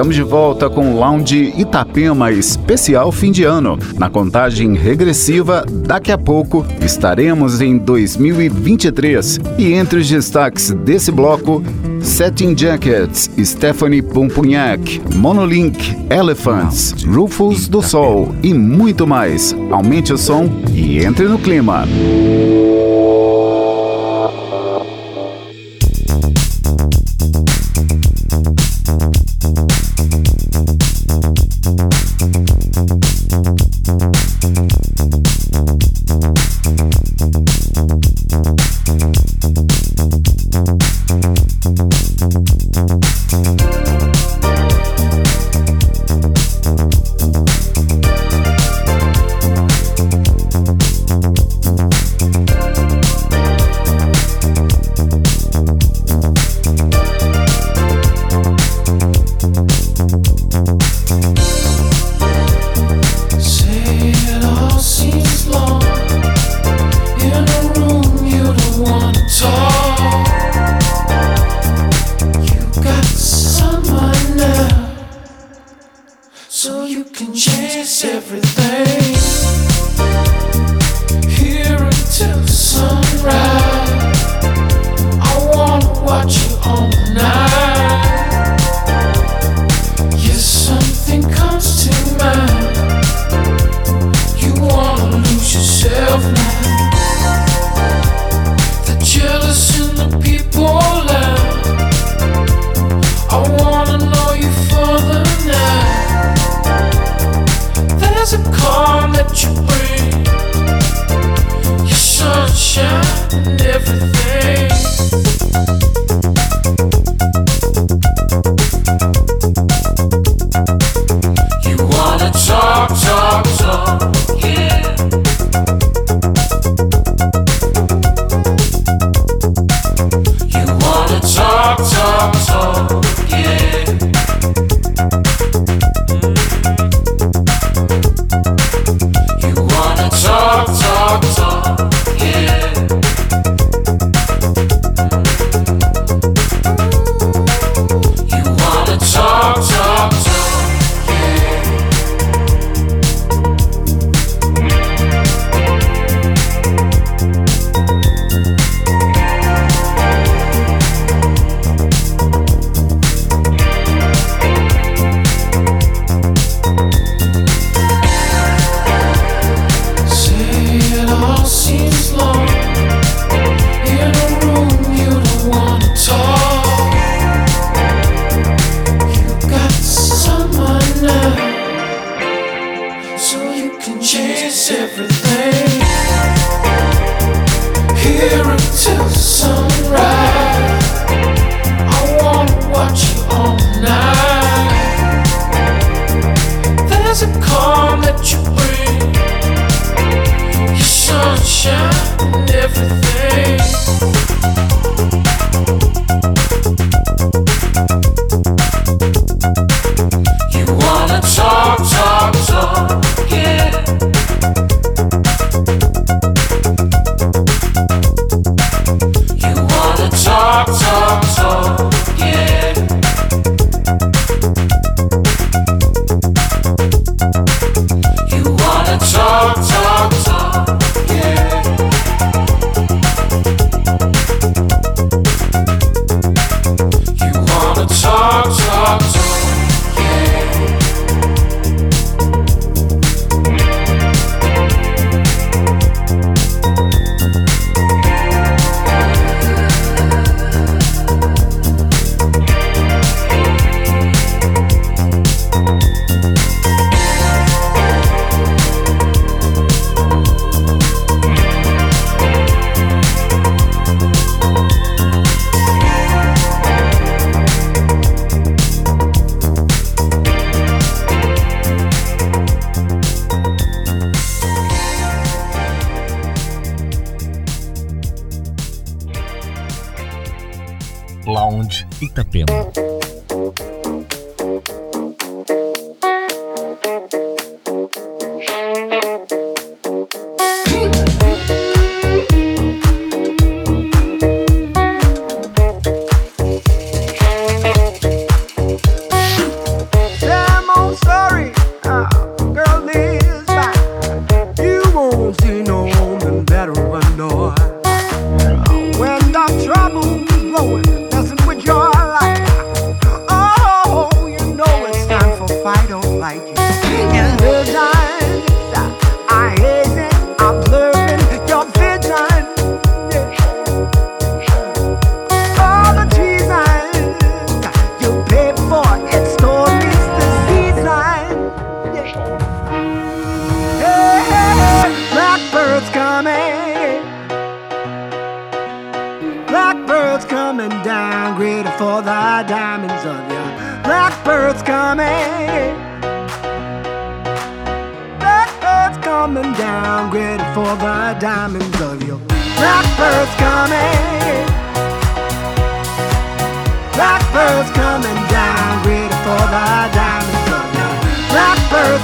Estamos de volta com o Lounge Itapema especial fim de ano. Na contagem regressiva, daqui a pouco estaremos em 2023. E entre os destaques desse bloco, Setting Jackets, Stephanie Pumpunhac, Monolink, Elephants, Rufus do Sol e muito mais. Aumente o som e entre no clima.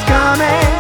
Coming.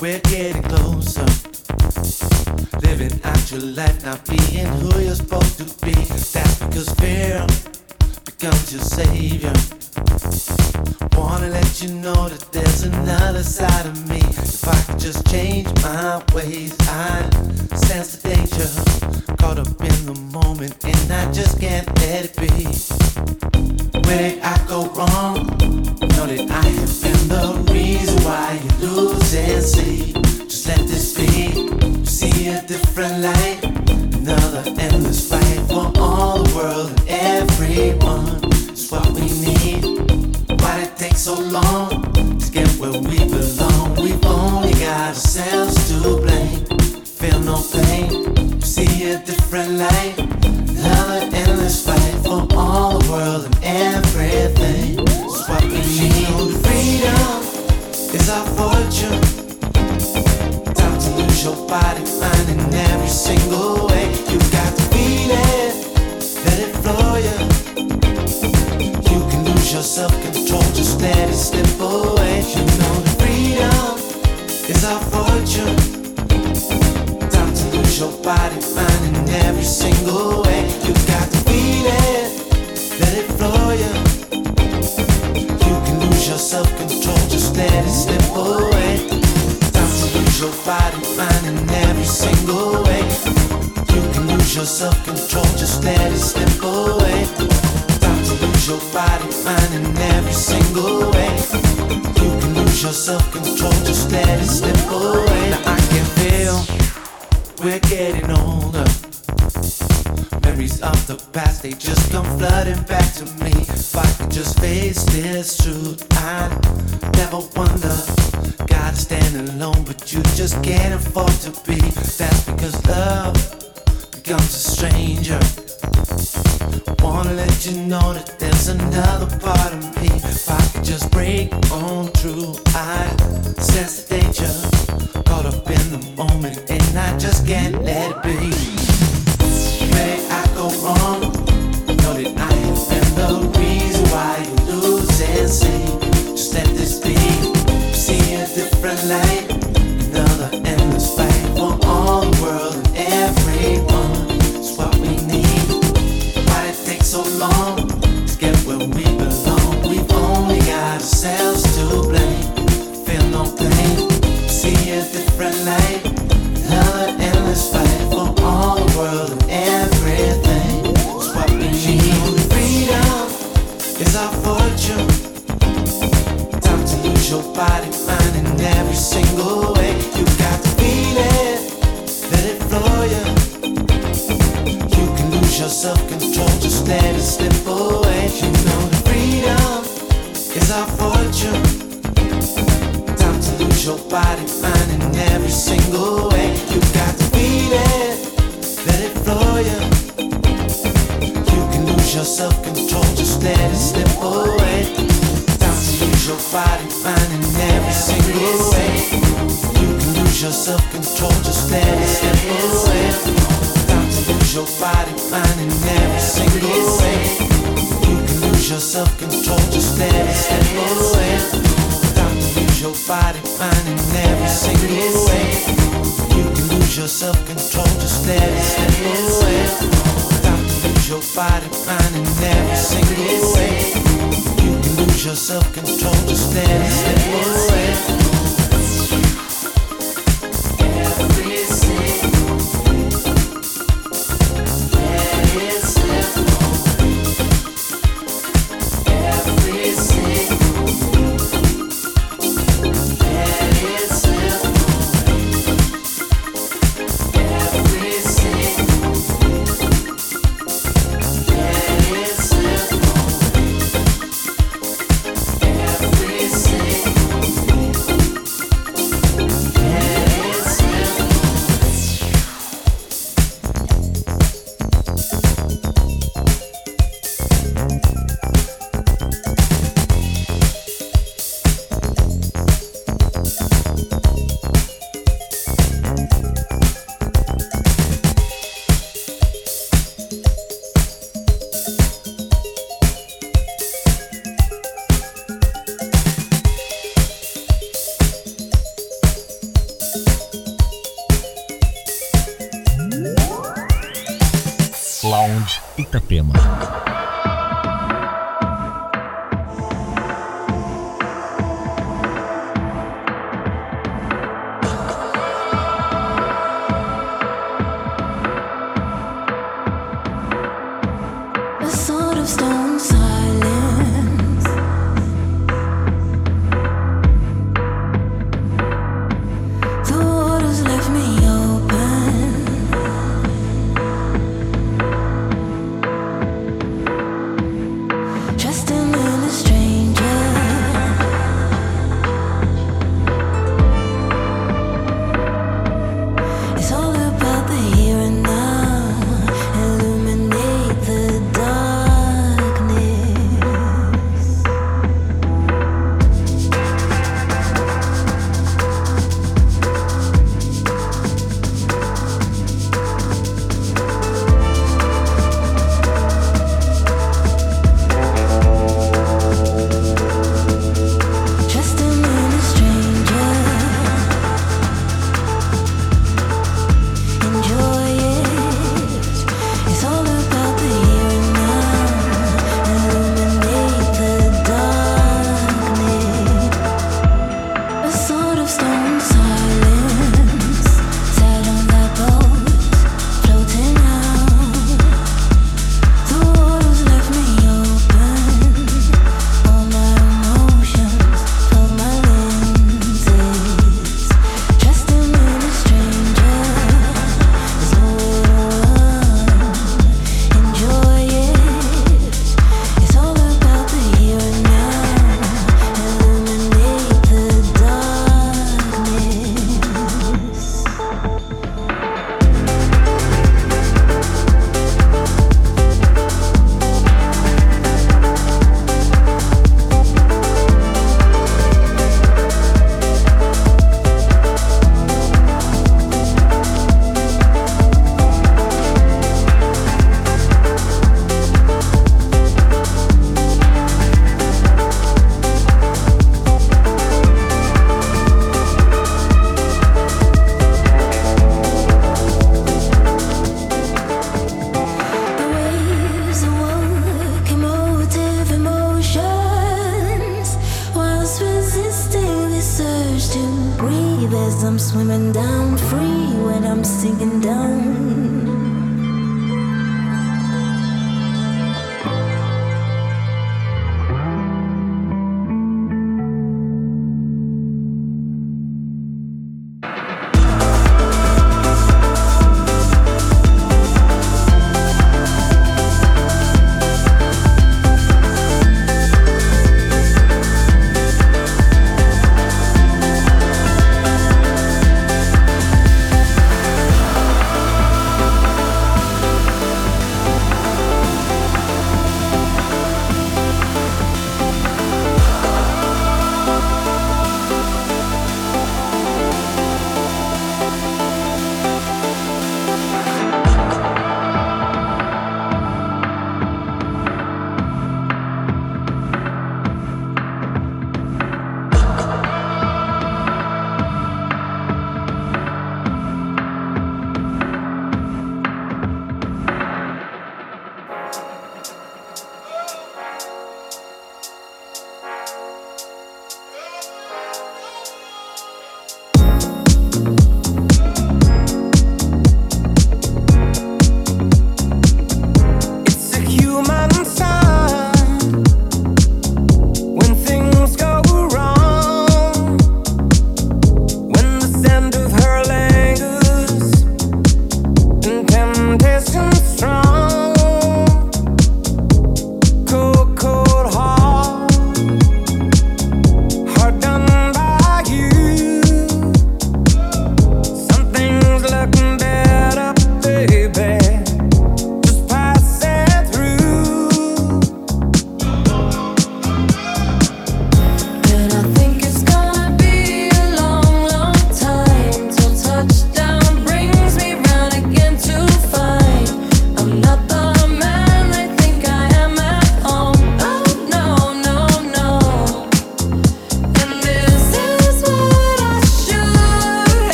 We're getting closer. Living out your life, not being who you're supposed to be. That's because fear becomes your savior. never wonder. Gotta stand alone, but you just can't afford to be. That's because love becomes a stranger. Wanna let you know that there's another part of me. If I could just break on through, I sense the danger. Caught up in the moment, and I just can't let it be. don't understand. Step away.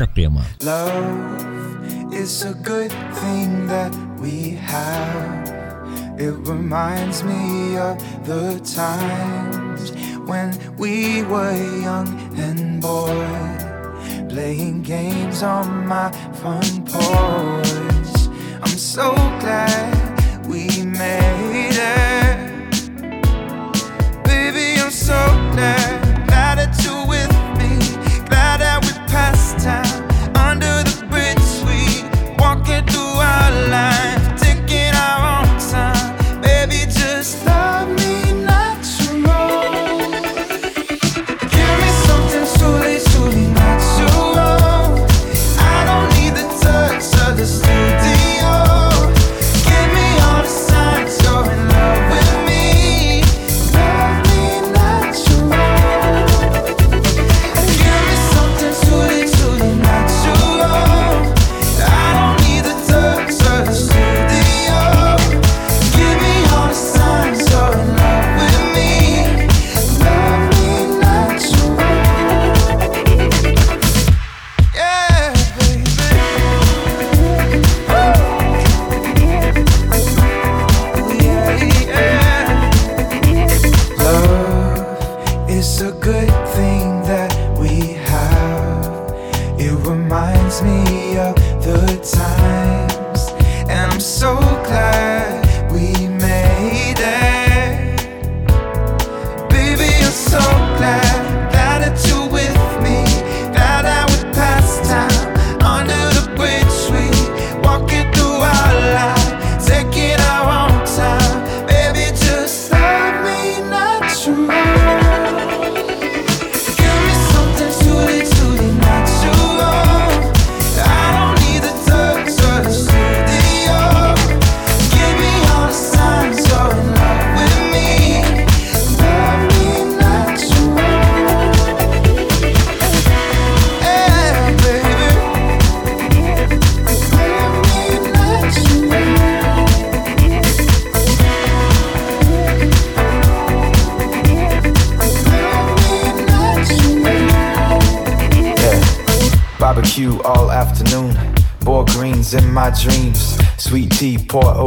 Itapema. Love is a good thing that we have. It reminds me of the times when we were young and boy, playing games on my front porch. I'm so glad we made it. Baby, I'm so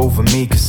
over me,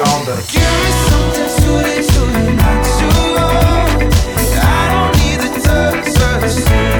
on them. Give me something natural. I don't need the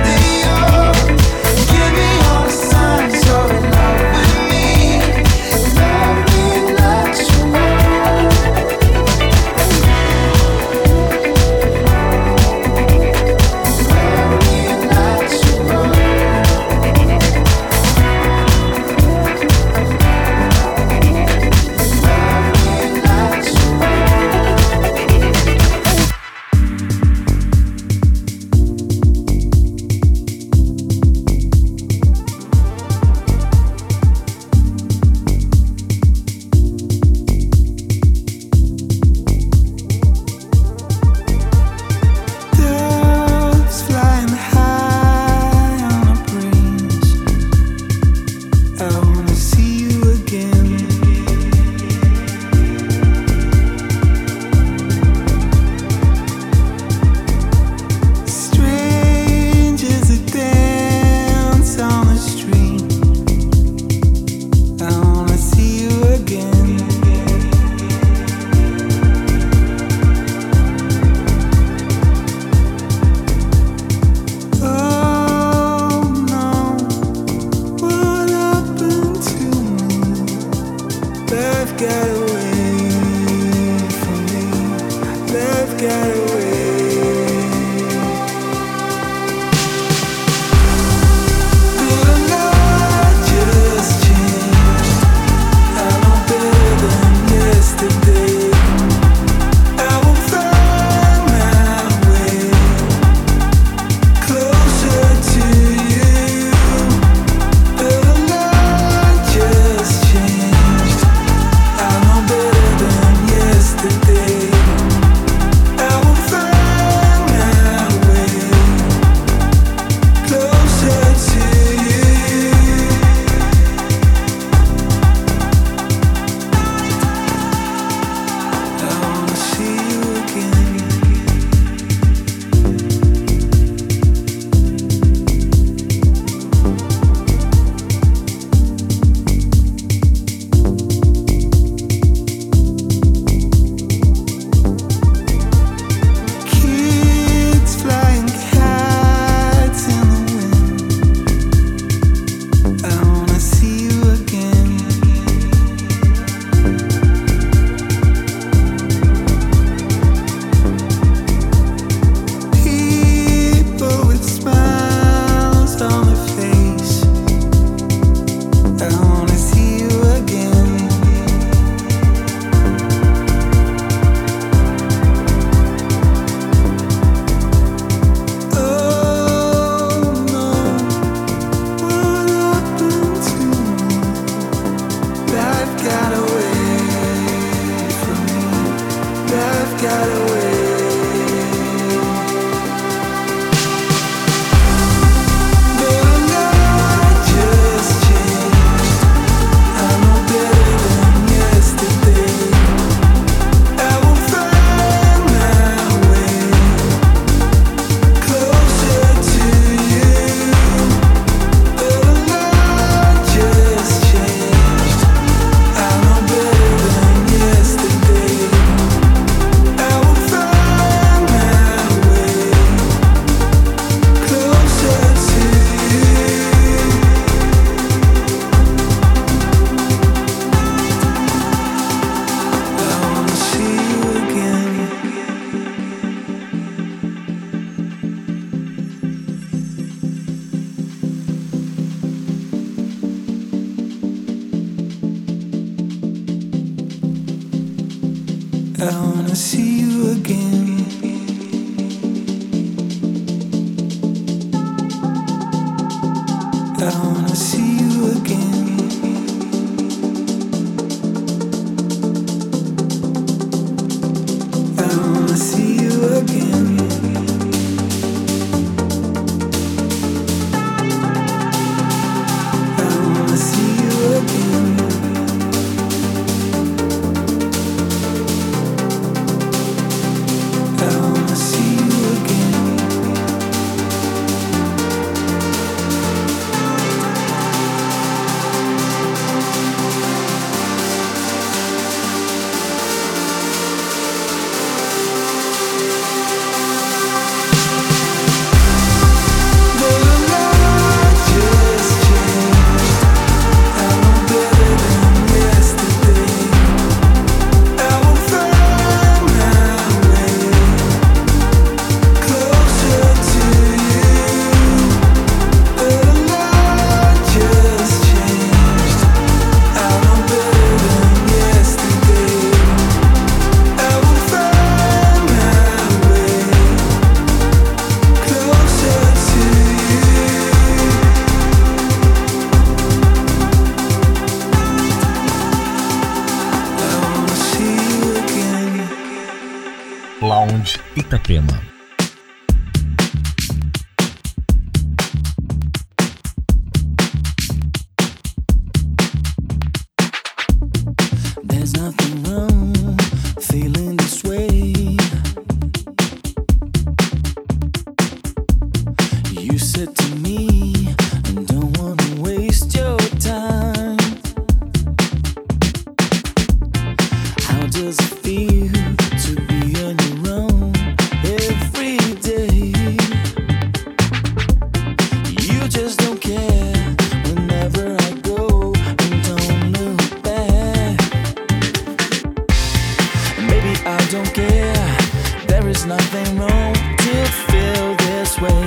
feel this way.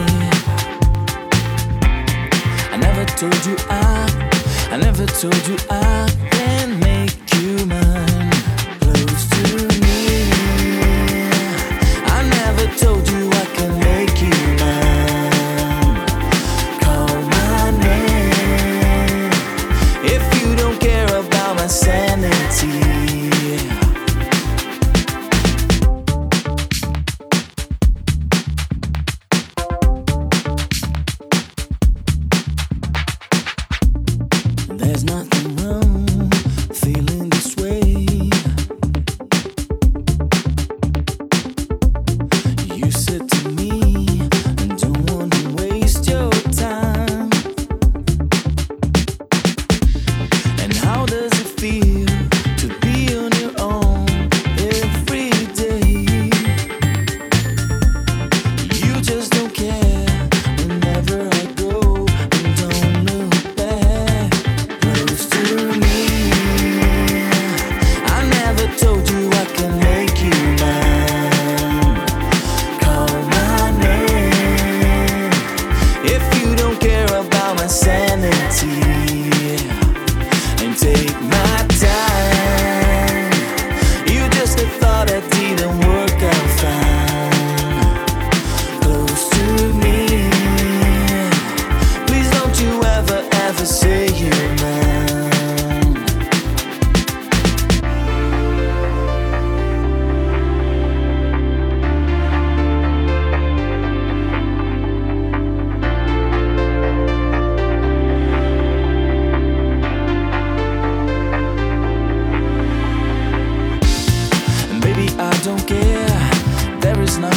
I never told you I, I never told you I.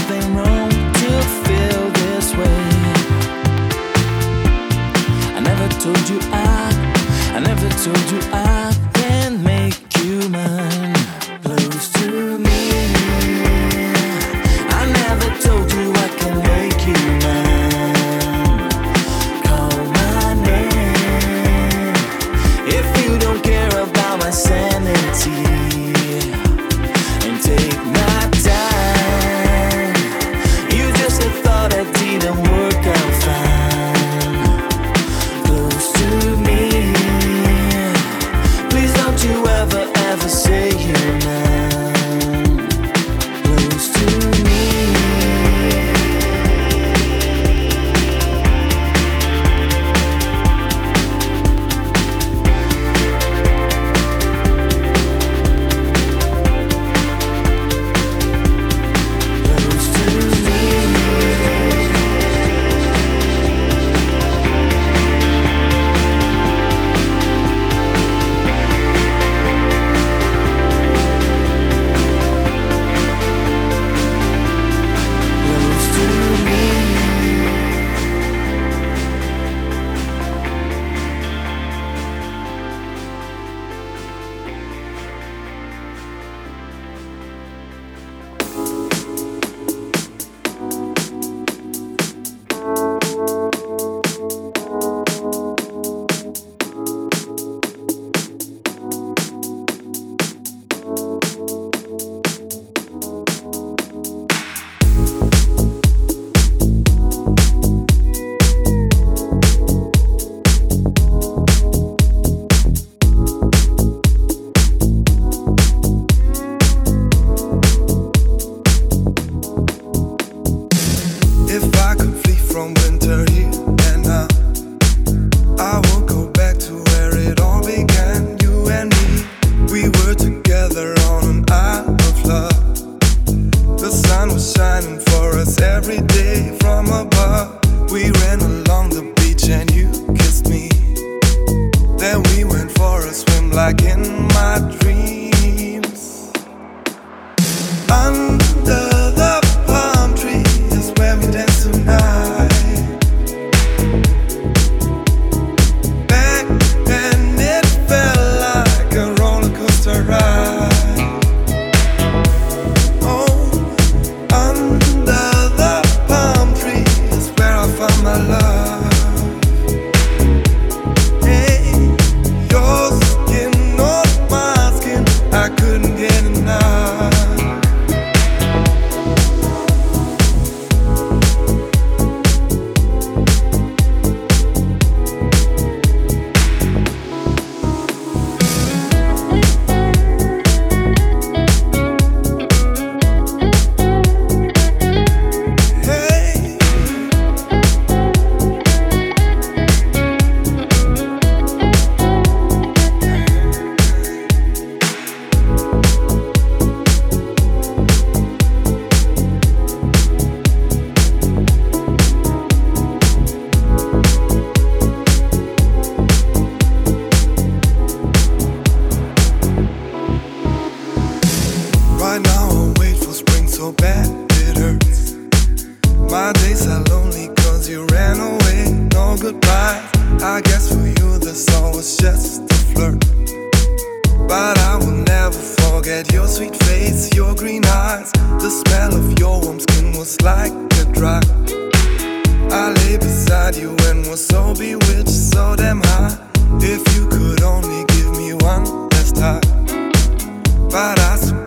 something wrong. smell of your warm skin was like a drug. I lay beside you and was so bewitched, so damn high. If you could only give me one last time, but I.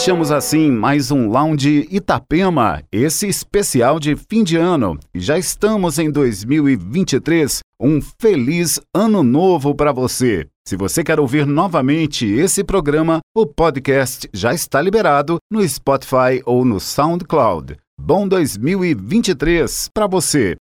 Fechamos assim mais um Lounge Itapema, esse especial de fim de ano. Já estamos em 2023. Um feliz ano novo para você. Se você quer ouvir novamente esse programa, o podcast já está liberado no Spotify ou no SoundCloud. Bom 2023 para você.